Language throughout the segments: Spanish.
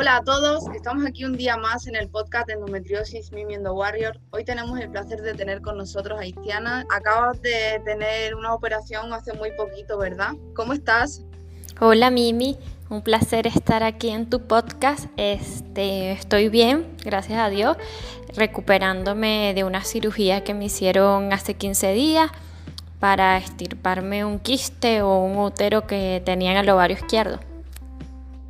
Hola a todos, estamos aquí un día más en el podcast de Endometriosis Mimi and the Warrior. Hoy tenemos el placer de tener con nosotros a Istiana. Acabas de tener una operación hace muy poquito, ¿verdad? ¿Cómo estás? Hola Mimi, un placer estar aquí en tu podcast. Este, estoy bien, gracias a Dios, recuperándome de una cirugía que me hicieron hace 15 días para estirparme un quiste o un útero que tenía en el ovario izquierdo.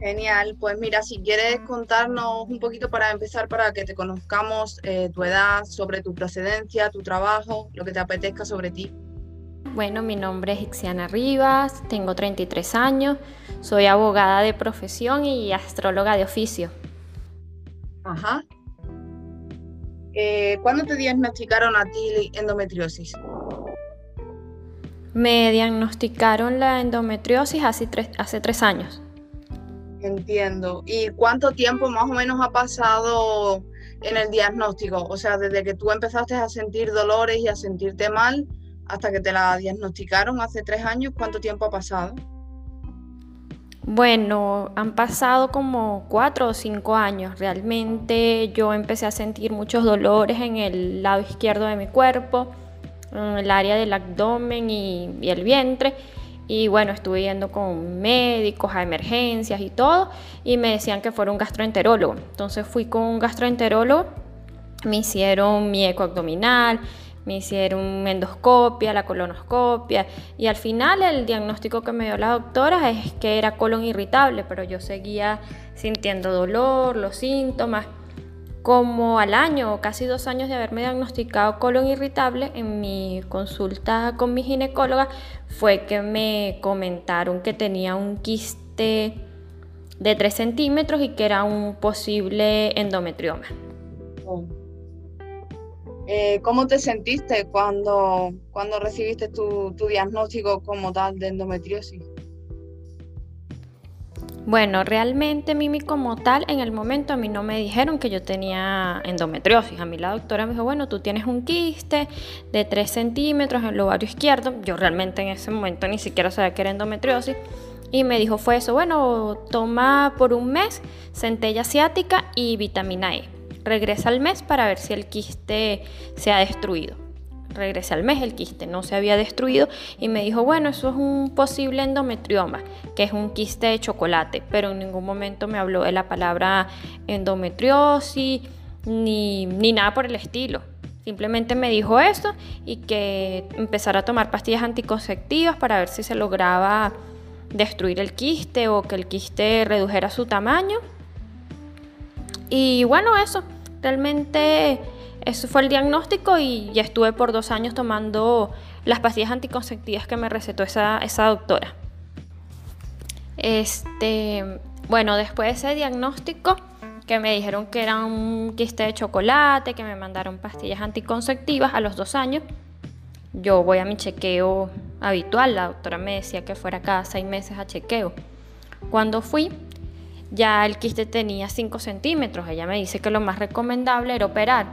Genial, pues mira, si quieres contarnos un poquito para empezar, para que te conozcamos eh, tu edad, sobre tu procedencia, tu trabajo, lo que te apetezca sobre ti. Bueno, mi nombre es Ixiana Rivas, tengo 33 años, soy abogada de profesión y astróloga de oficio. Ajá. Eh, ¿Cuándo te diagnosticaron a ti endometriosis? Me diagnosticaron la endometriosis hace hace tres años. Entiendo. ¿Y cuánto tiempo más o menos ha pasado en el diagnóstico? O sea, desde que tú empezaste a sentir dolores y a sentirte mal hasta que te la diagnosticaron hace tres años, ¿cuánto tiempo ha pasado? Bueno, han pasado como cuatro o cinco años. Realmente yo empecé a sentir muchos dolores en el lado izquierdo de mi cuerpo, en el área del abdomen y, y el vientre y bueno, estuve yendo con médicos a emergencias y todo, y me decían que fuera un gastroenterólogo. Entonces fui con un gastroenterólogo, me hicieron mi eco abdominal, me hicieron endoscopia, la colonoscopia, y al final el diagnóstico que me dio la doctora es que era colon irritable, pero yo seguía sintiendo dolor, los síntomas como al año o casi dos años de haberme diagnosticado colon irritable, en mi consulta con mi ginecóloga fue que me comentaron que tenía un quiste de 3 centímetros y que era un posible endometrioma. Eh, ¿Cómo te sentiste cuando, cuando recibiste tu, tu diagnóstico como tal de endometriosis? Bueno, realmente Mimi como tal, en el momento a mí no me dijeron que yo tenía endometriosis. A mí la doctora me dijo, bueno, tú tienes un quiste de 3 centímetros en el ovario izquierdo. Yo realmente en ese momento ni siquiera sabía que era endometriosis. Y me dijo, fue eso, bueno, toma por un mes centella asiática y vitamina E. Regresa al mes para ver si el quiste se ha destruido regresé al mes, el quiste no se había destruido y me dijo, bueno, eso es un posible endometrioma, que es un quiste de chocolate, pero en ningún momento me habló de la palabra endometriosis ni, ni nada por el estilo. Simplemente me dijo eso y que empezara a tomar pastillas anticonceptivas para ver si se lograba destruir el quiste o que el quiste redujera su tamaño. Y bueno, eso, realmente eso fue el diagnóstico y ya estuve por dos años tomando las pastillas anticonceptivas que me recetó esa, esa doctora. Este, bueno, después de ese diagnóstico, que me dijeron que era un quiste de chocolate, que me mandaron pastillas anticonceptivas a los dos años, yo voy a mi chequeo habitual. La doctora me decía que fuera cada seis meses a chequeo. Cuando fui, ya el quiste tenía 5 centímetros. Ella me dice que lo más recomendable era operar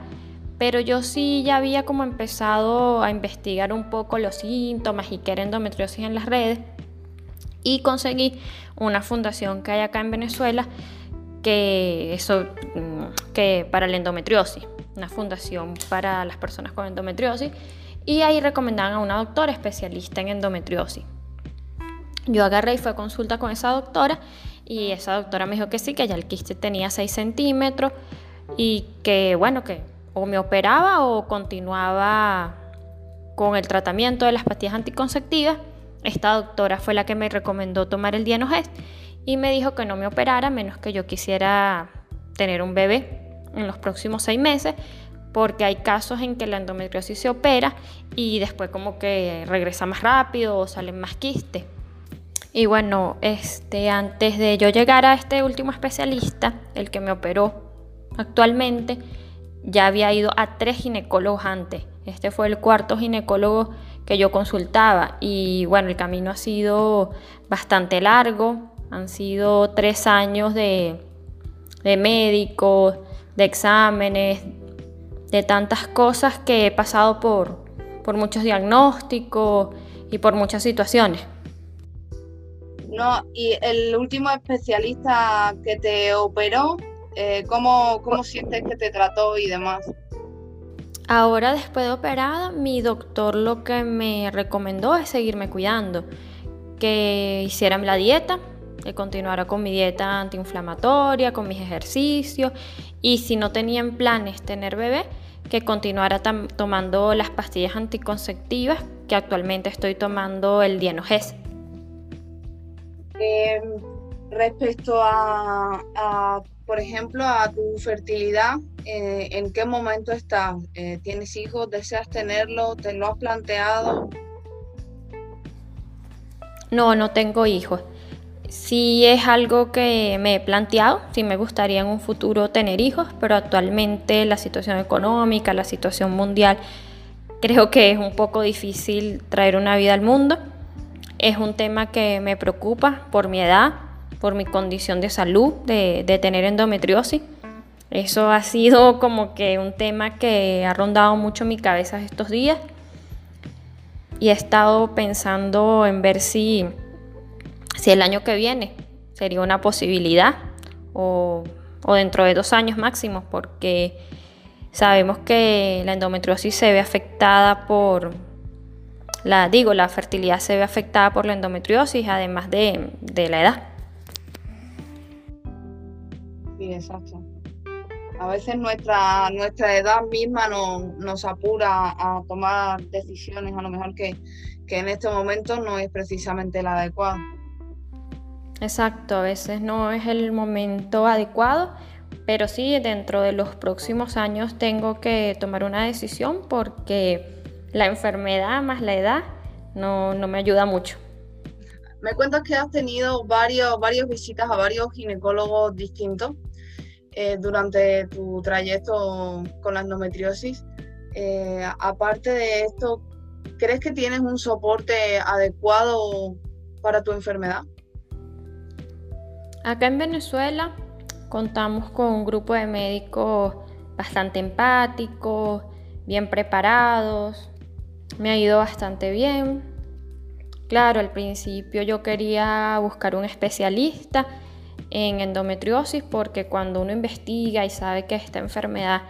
pero yo sí ya había como empezado a investigar un poco los síntomas y qué era endometriosis en las redes y conseguí una fundación que hay acá en Venezuela que eso mm, que para la endometriosis, una fundación para las personas con endometriosis y ahí recomendaban a una doctora especialista en endometriosis. Yo agarré y fue a consulta con esa doctora y esa doctora me dijo que sí, que ya el quiste tenía 6 centímetros y que bueno, que o me operaba o continuaba con el tratamiento de las pastillas anticonceptivas. Esta doctora fue la que me recomendó tomar el Dienogest y me dijo que no me operara menos que yo quisiera tener un bebé en los próximos seis meses porque hay casos en que la endometriosis se opera y después como que regresa más rápido o salen más quistes. Y bueno, este, antes de yo llegar a este último especialista, el que me operó actualmente, ya había ido a tres ginecólogos antes. Este fue el cuarto ginecólogo que yo consultaba y bueno, el camino ha sido bastante largo. Han sido tres años de, de médicos, de exámenes, de tantas cosas que he pasado por, por muchos diagnósticos y por muchas situaciones. No, y el último especialista que te operó, eh, ¿cómo, ¿cómo sientes que te trató y demás? Ahora después de operada, mi doctor lo que me recomendó es seguirme cuidando, que hiciera la dieta, que continuara con mi dieta antiinflamatoria, con mis ejercicios y si no tenía en planes tener bebé, que continuara tomando las pastillas anticonceptivas que actualmente estoy tomando el Dienogés. Em, respecto a, por ejemplo, a tu fertilidad, eh, ¿en qué momento estás? Eh, ¿Tienes hijos? ¿Deseas tenerlo? ¿Te lo has planteado? No, no tengo hijos. Sí es algo que me he planteado, sí me gustaría en un futuro tener hijos, pero actualmente la situación económica, la situación mundial, creo que es un poco difícil traer una vida al mundo. Es un tema que me preocupa por mi edad, por mi condición de salud, de, tener endometriosis. Eso ha sido como que un tema que ha rondado mucho mi cabeza estos días y he estado pensando en ver si si el año que viene sería una posibilidad o, dentro de dos años máximo, porque sabemos que la endometriosis se ve afectada por, la, digo, la fertilidad se ve afectada por la endometriosis, además de, la edad. Sí, exacto. A veces nuestra, nuestra edad misma nos apura a tomar decisiones, a lo mejor que, que en este momento no es precisamente la adecuada. Exacto, a veces no es el momento adecuado, pero sí dentro de los próximos años tengo que tomar una decisión porque la enfermedad más la edad no, me ayuda mucho. Me cuentas que has tenido varios, varias visitas a varios ginecólogos distintos eh, durante tu trayecto con la endometriosis. Eh, aparte de esto, ¿crees que tienes un soporte adecuado para tu enfermedad? Acá en Venezuela contamos con un grupo de médicos bastante empáticos, bien preparados. Me ha ido bastante bien. Claro, al principio yo quería buscar un especialista en endometriosis porque cuando uno investiga y sabe que esta enfermedad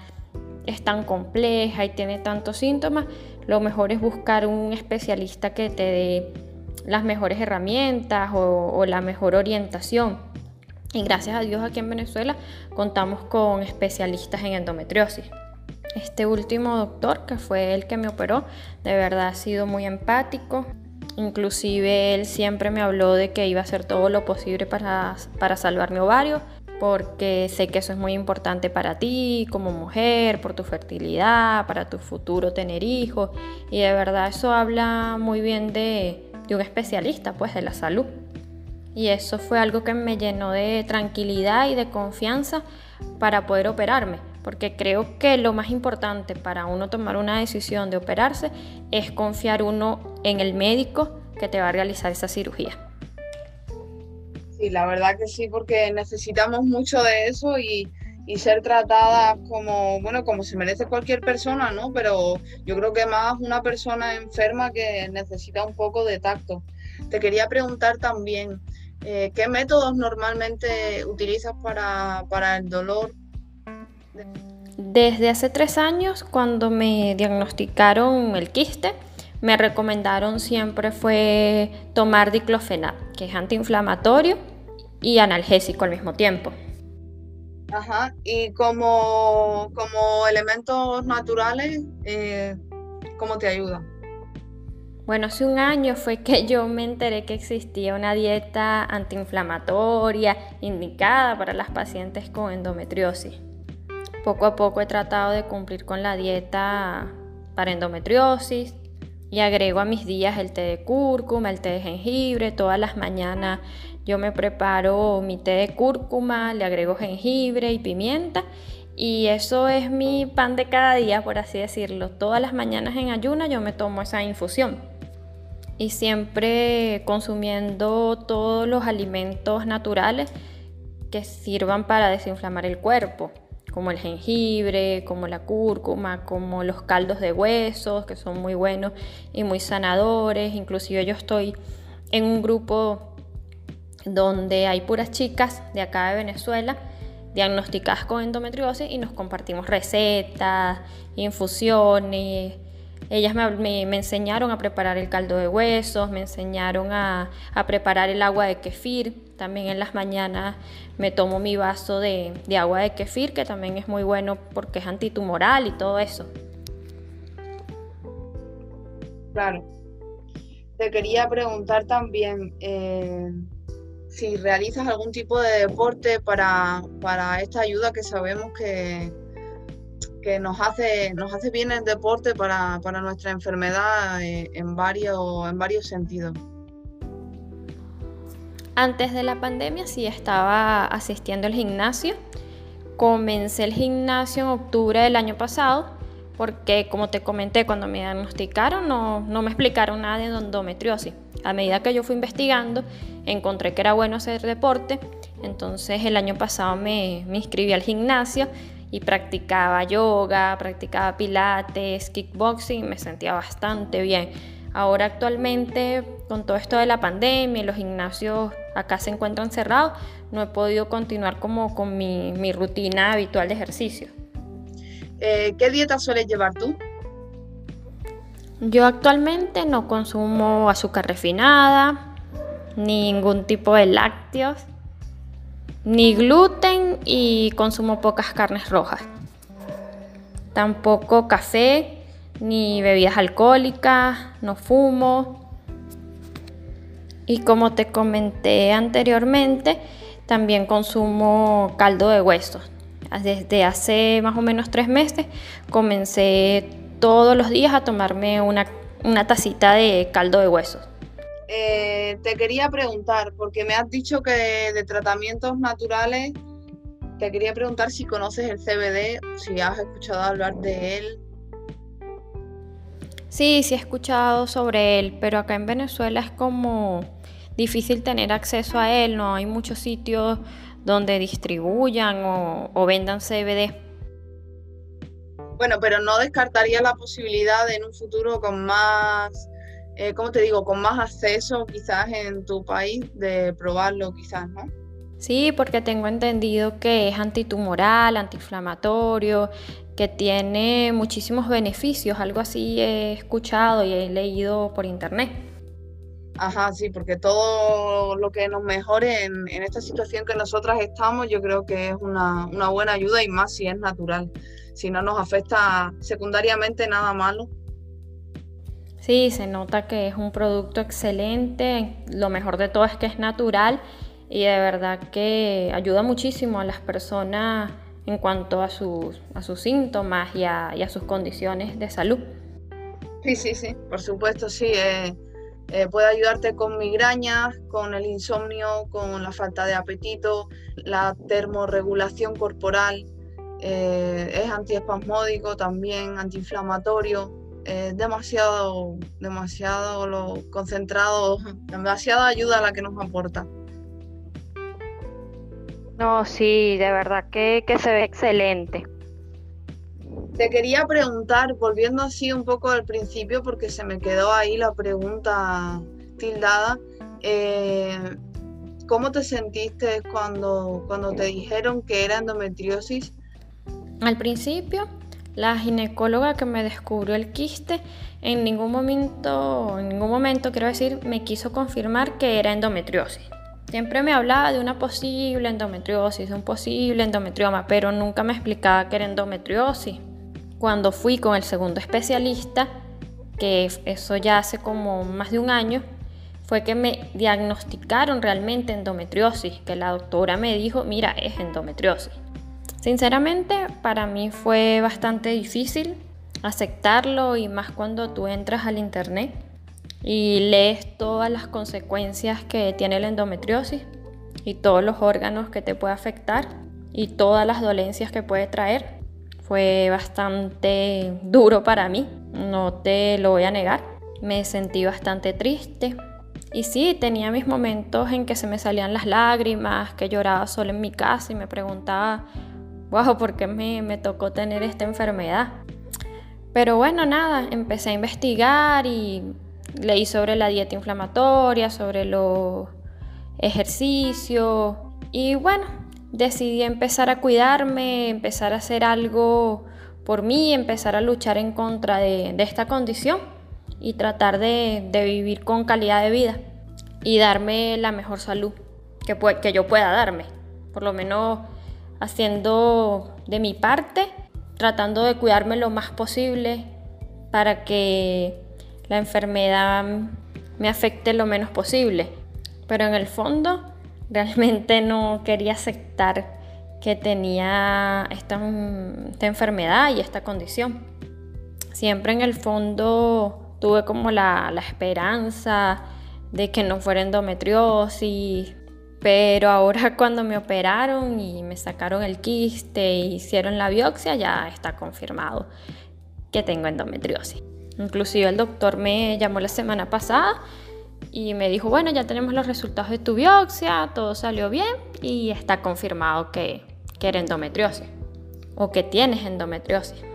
es tan compleja y tiene tantos síntomas, lo mejor es buscar un especialista que te dé las mejores herramientas o, la mejor orientación. Y gracias a Dios aquí en Venezuela contamos con especialistas en endometriosis. Este último doctor, que fue el que me operó, de verdad ha sido muy empático. Inclusive él siempre me habló de que iba a hacer todo lo posible para, para salvar mi ovario, porque sé que eso es muy importante para ti como mujer, por tu fertilidad, para tu futuro tener hijos. Y de verdad eso habla muy bien de, de un especialista, pues, de la salud. Y eso fue algo que me llenó de tranquilidad y de confianza para poder operarme, porque creo que lo más importante para uno tomar una decisión de operarse es confiar uno en el médico que te va a realizar esa cirugía. Sí, la verdad que sí, porque necesitamos mucho de eso y, ser tratada como, bueno, como se merece cualquier persona, ¿no? Pero yo creo que más una persona enferma que necesita un poco de tacto. Te quería preguntar también, eh, ¿Qué métodos normalmente utilizas para, el dolor? Desde hace tres años, cuando me diagnosticaron el quiste, me recomendaron siempre fue tomar diclofenac, que es antiinflamatorio y analgésico al mismo tiempo. Ajá, y como, como elementos naturales, eh, ¿cómo te ayuda? Bueno, hace un año fue que yo me enteré que existía una dieta antiinflamatoria indicada para las pacientes con endometriosis. Poco a poco he tratado de cumplir con la dieta para endometriosis y agrego a mis días el té de cúrcuma, el té de jengibre. Todas las mañanas yo me preparo mi té de cúrcuma, le agrego jengibre y pimienta y eso es mi pan de cada día, por así decirlo. Todas las mañanas en ayuna yo me tomo esa infusión y siempre consumiendo todos los alimentos naturales que sirvan para desinflamar el cuerpo, como el jengibre, como la cúrcuma, como los caldos de huesos, que son muy buenos y muy sanadores. Inclusive yo estoy en un grupo donde hay puras chicas de acá de Venezuela diagnosticadas con endometriosis y nos compartimos recetas, infusiones. Ellas me, enseñaron a preparar el caldo de huesos, me enseñaron a, preparar el agua de kefir. También en las mañanas me tomo mi vaso de, de agua de kefir, que también es muy bueno porque es antitumoral y todo eso. Claro. Te quería preguntar también, eh, si realizas algún tipo de deporte para, esta ayuda que sabemos que, que nos, hace, nos hace bien el deporte para, nuestra enfermedad eh, en, varios, en varios sentidos. Antes de la pandemia sí estaba asistiendo al gimnasio. Comencé el gimnasio en octubre del año pasado porque como te comenté, cuando me diagnosticaron no, no me explicaron nada de endometriosis. A medida que yo fui investigando, encontré que era bueno hacer deporte, entonces el año pasado me, me inscribí al gimnasio y practicaba yoga, practicaba pilates, kickboxing, me sentía bastante bien. Ahora actualmente, con todo esto de la pandemia y los gimnasios acá se encuentran cerrados, no he podido continuar como con mi, mi rutina habitual de ejercicio. Eh, ¿Qué dieta sueles llevar tú? Yo actualmente no consumo azúcar refinada, ningún tipo de lácteos, ni gluten y consumo pocas carnes rojas. Tampoco café, ni bebidas alcohólicas, no fumo. Y como te comenté anteriormente, también consumo caldo de huesos. Desde hace más o menos tres meses comencé todos los días a tomarme una, tacita de caldo de huesos. Eh, te quería preguntar, porque me has dicho que de tratamientos naturales, te quería preguntar si conoces el CBD, si has escuchado hablar de él. Sí, sí he escuchado sobre él, pero acá en Venezuela es como difícil tener acceso a él, no hay muchos sitios donde distribuyan o, vendan CBD. Bueno, pero no descartaría la posibilidad de en un futuro con más, eh, ¿cómo te digo?, con más acceso quizás en tu país de probarlo quizás, ¿no? Sí, porque tengo entendido que es antitumoral, antiinflamatorio, que tiene muchísimos beneficios, algo así he escuchado y he leído por internet. Ajá, sí, porque todo lo que nos mejore en, esta situación que nosotras estamos, yo creo que es una, buena ayuda y más si es natural. Si no nos afecta secundariamente nada malo. Sí, se nota que es un producto excelente. Lo mejor de todo es que es natural y de verdad que ayuda muchísimo a las personas en cuanto a sus, síntomas y a, y a sus condiciones de salud. Sí, sí, sí, por supuesto, sí. Eh, eh, puede ayudarte con migrañas, con el insomnio, con la falta de apetito, la termorregulación corporal, eh, es antiespasmódico también, antiinflamatorio, es demasiado, demasiado lo concentrado, demasiada ayuda la que nos aporta. No, sí, de verdad que, que se ve excelente. Te quería preguntar, volviendo así un poco al principio, porque se me quedó ahí la pregunta tildada, eh, ¿cómo te sentiste cuando, cuando te dijeron que era endometriosis? Al principio, la ginecóloga que me descubrió el quiste en ningún momento, en ningún momento quiero decir, me quiso confirmar que era endometriosis. Siempre me hablaba de una posible endometriosis, un posible endometrioma, pero nunca me explicaba que era endometriosis cuando fui con el segundo especialista, que eso ya hace como más de un año, fue que me diagnosticaron realmente endometriosis, que la doctora me dijo, mira, es endometriosis. Sinceramente, para mí fue bastante difícil aceptarlo y más cuando tú entras al internet y lees todas las consecuencias que tiene la endometriosis y todos los órganos que te puede afectar y todas las dolencias que puede traer. Fue bastante duro para mí, no te lo voy a negar. Me sentí bastante triste. Y sí, tenía mis momentos en que se me salían las lágrimas, que lloraba solo en mi casa y me preguntaba, wow, ¿por qué me, me tocó tener esta enfermedad? Pero bueno, nada, empecé a investigar y leí sobre la dieta inflamatoria, sobre los ejercicio y bueno, decidí empezar a cuidarme, empezar a hacer algo por mí, empezar a luchar en contra de, esta condición y tratar de, vivir con calidad de vida y darme la mejor salud que, que yo pueda darme, por lo menos haciendo de mi parte, tratando de cuidarme lo más posible para que la enfermedad me afecte lo menos posible. Pero en el fondo realmente no quería aceptar que tenía esta, enfermedad y esta condición. Siempre en el fondo tuve como la, la esperanza de que no fuera endometriosis, pero ahora cuando me operaron y me sacaron el quiste e hicieron la biopsia ya está confirmado que tengo endometriosis. Inclusive el doctor me llamó la semana pasada y me dijo, bueno, ya tenemos los resultados de tu biopsia, todo salió bien y está confirmado que, que era endometriosis o que tienes endometriosis.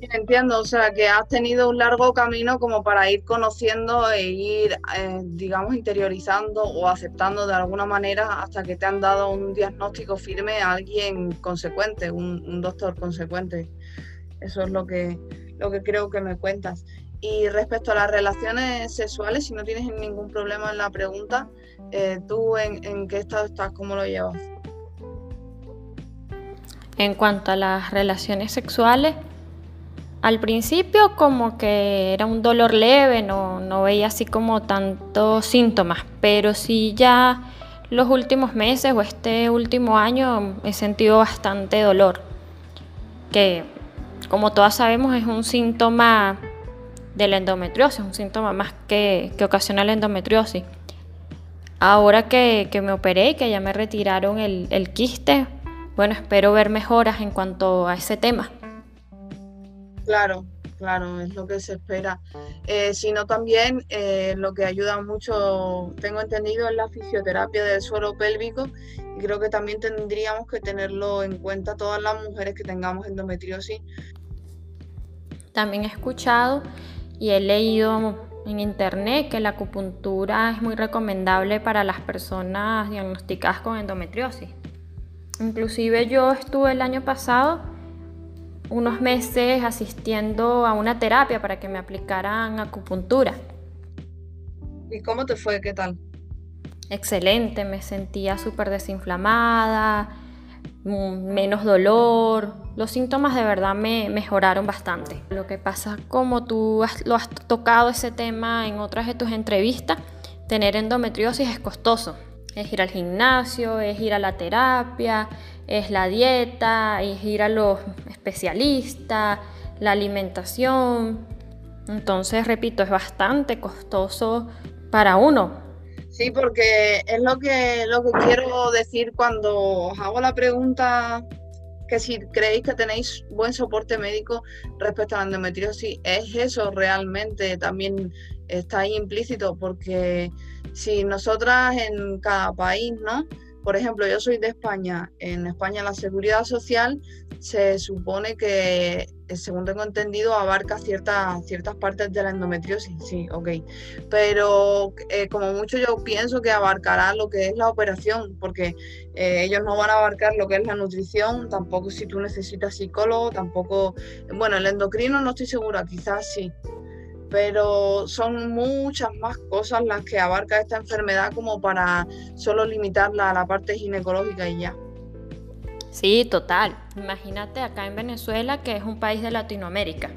Entiendo, o sea, que has tenido un largo camino como para ir conociendo e ir, eh, digamos, interiorizando o aceptando de alguna manera hasta que te han dado un diagnóstico firme a alguien consecuente, un, doctor consecuente. Eso es lo que, lo que creo que me cuentas. Y respecto a las relaciones sexuales, si no tienes ningún problema en la pregunta, eh, ¿tú en, en qué estado estás? ¿Cómo lo llevas? En cuanto a las relaciones sexuales, al principio como que era un dolor leve, no, no veía así como tantos síntomas, pero sí ya los últimos meses o este último año he sentido bastante dolor, que como todas sabemos es un síntoma de la endometriosis, un síntoma más que, que ocasiona la endometriosis. Ahora que, que, me operé y que ya me retiraron el, el quiste, bueno, espero ver mejoras en cuanto a ese tema. Claro, claro, es lo que se espera. Eh, sino también eh, lo que ayuda mucho, tengo entendido, es la fisioterapia del suelo pélvico y creo que también tendríamos que tenerlo en cuenta todas las mujeres que tengamos endometriosis. También he escuchado y he leído en internet que la acupuntura es muy recomendable para las personas diagnosticadas con endometriosis. Inclusive yo estuve el año pasado unos meses asistiendo a una terapia para que me aplicaran acupuntura. ¿Y cómo te fue? ¿Qué tal? Excelente, me sentía súper desinflamada, mm, menos dolor. Los síntomas de verdad me mejoraron bastante. Lo que pasa, como tú lo has tocado ese tema en otras de tus entrevistas, tener endometriosis es costoso. Es ir al gimnasio, es ir a la terapia, es la dieta, es ir a los especialistas, la alimentación. Entonces, repito, es bastante costoso para uno. Sí, porque es lo que, lo que quiero decir cuando os hago la pregunta que si creéis que tenéis buen soporte médico respecto a la endometriosis, es eso realmente, también está ahí implícito, porque si nosotras en cada país, ¿no? Por ejemplo, yo soy de España. En España la seguridad social se supone que, eh, según tengo entendido, abarca ciertas, ciertas partes de la endometriosis. Sí, ok. Pero eh, como mucho yo pienso que abarcará lo que es la operación, porque eh, ellos no van a abarcar lo que es la nutrición, tampoco si tú necesitas psicólogo, tampoco... Bueno, el endocrino no estoy segura, quizás sí pero son muchas más cosas las que abarca esta enfermedad como para solo limitarla a la parte ginecológica y ya. Sí, total. Imagínate acá en Venezuela, que es un país de Latinoamérica,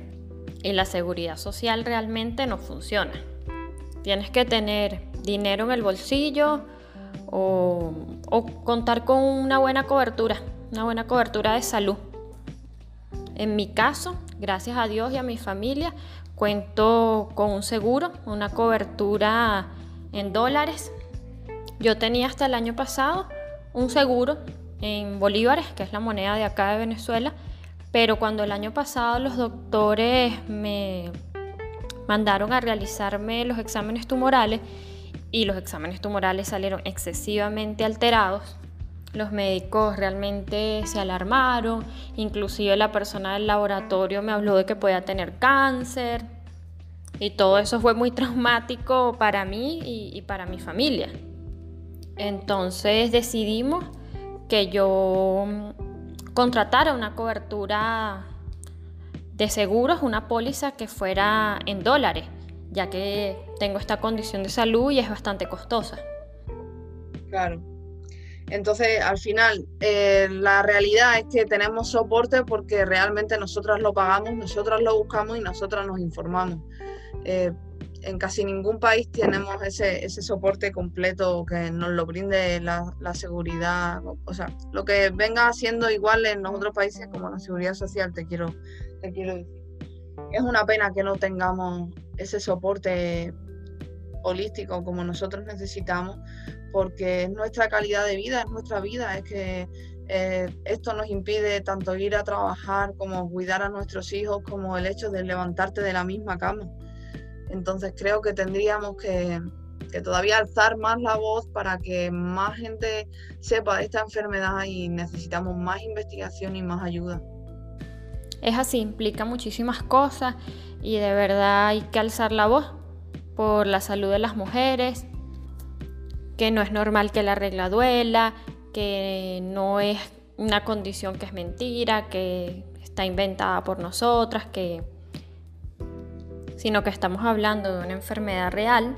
y la seguridad social realmente no funciona. Tienes que tener dinero en el bolsillo o, contar con una buena cobertura, una buena cobertura de salud. En mi caso, gracias a Dios y a mi familia, Cuento con un seguro, una cobertura en dólares. Yo tenía hasta el año pasado un seguro en bolívares, que es la moneda de acá de Venezuela, pero cuando el año pasado los doctores me mandaron a realizarme los exámenes tumorales y los exámenes tumorales salieron excesivamente alterados, los médicos realmente se alarmaron, inclusive la persona del laboratorio me habló de que podía tener cáncer y todo eso fue muy traumático para mí y, para mi familia. Entonces decidimos que yo mm, contratara una cobertura de seguros, una póliza que fuera en dólares, ya que tengo esta condición de salud y es bastante costosa. Claro. Entonces, al final, eh, la realidad es que tenemos soporte porque realmente nosotras lo pagamos, nosotras lo buscamos y nosotras nos informamos. Eh, en casi ningún país tenemos ese, ese soporte completo que nos lo brinde la, seguridad, o sea, lo que venga siendo igual en los otros países como la seguridad social, te quiero, te quiero decir. Es una pena que no tengamos ese soporte holístico como nosotros necesitamos, porque es nuestra calidad de vida, es nuestra vida, es que eh, esto nos impide tanto ir a trabajar como cuidar a nuestros hijos, como el hecho de levantarte de la misma cama. Entonces creo que tendríamos que, todavía alzar más la voz para que más gente sepa de esta enfermedad y necesitamos más investigación y más ayuda. Es así, implica muchísimas cosas y de verdad hay que alzar la voz por la salud de las mujeres, que no es normal que la regla duela, que no es una condición que es mentira, que está inventada por nosotras, que sino que estamos hablando de una enfermedad real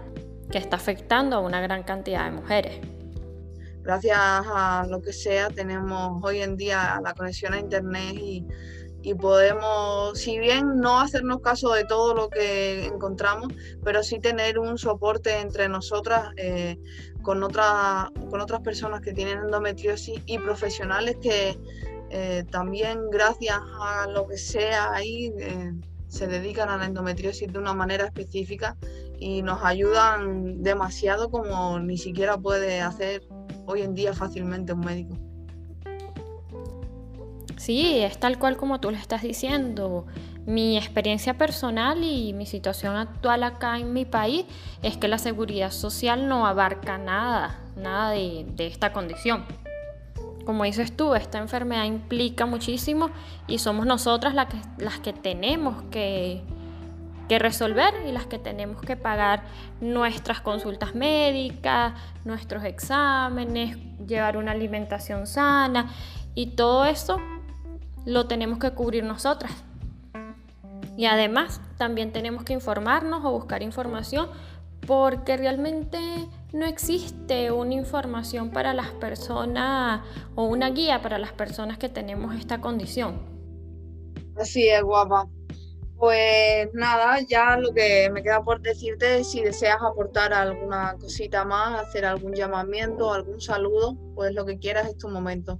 que está afectando a una gran cantidad de mujeres. Gracias a lo que sea, tenemos hoy en día la conexión a Internet y, podemos, si bien no hacernos caso de todo lo que encontramos, pero sí tener un soporte entre nosotras eh, con, con otras personas que tienen endometriosis y profesionales que eh, también gracias a lo que sea ahí eh, se dedican a la endometriosis de una manera específica y nos ayudan demasiado como ni siquiera puede hacer hoy en día fácilmente un médico. Sí, es tal cual como tú le estás diciendo. Mi experiencia personal y mi situación actual acá en mi país es que la seguridad social no abarca nada, nada de, de esta condición como dices tú, esta enfermedad implica muchísimo y somos nosotras las que, las que tenemos que, resolver y las que tenemos que pagar nuestras consultas médicas, nuestros exámenes, llevar una alimentación sana y todo eso lo tenemos que cubrir nosotras. Y además también tenemos que informarnos o buscar información porque realmente no existe una información para las personas o una guía para las personas que tenemos esta condición. Así es, guapa. Pues nada, ya lo que me queda por decirte si deseas aportar alguna cosita más, hacer algún llamamiento, algún saludo, pues lo que quieras es tu momento.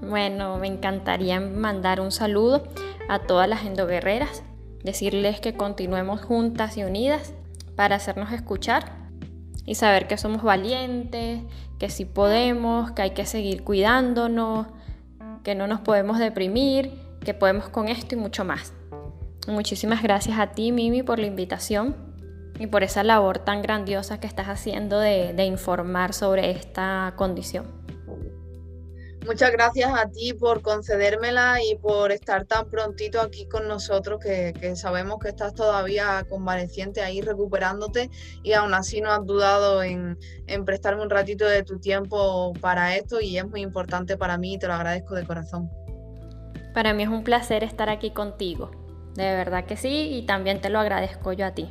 Bueno, me encantaría mandar un saludo a todas las endoguerreras, decirles que continuemos juntas y unidas para hacernos escuchar y saber que somos valientes, que sí podemos, que hay que seguir cuidándonos, que no nos podemos deprimir, que podemos con esto y mucho más. Muchísimas gracias a ti, Mimi, por la invitación y por esa labor tan grandiosa que estás haciendo de, de informar sobre esta condición. Muchas gracias a ti por concedérmela y por estar tan prontito aquí con nosotros, que, sabemos que estás todavía convaleciente ahí recuperándote y aún así no has dudado en, en prestarme un ratito de tu tiempo para esto y es muy importante para mí y te lo agradezco de corazón. Para mí es un placer estar aquí contigo, de verdad que sí, y también te lo agradezco yo a ti.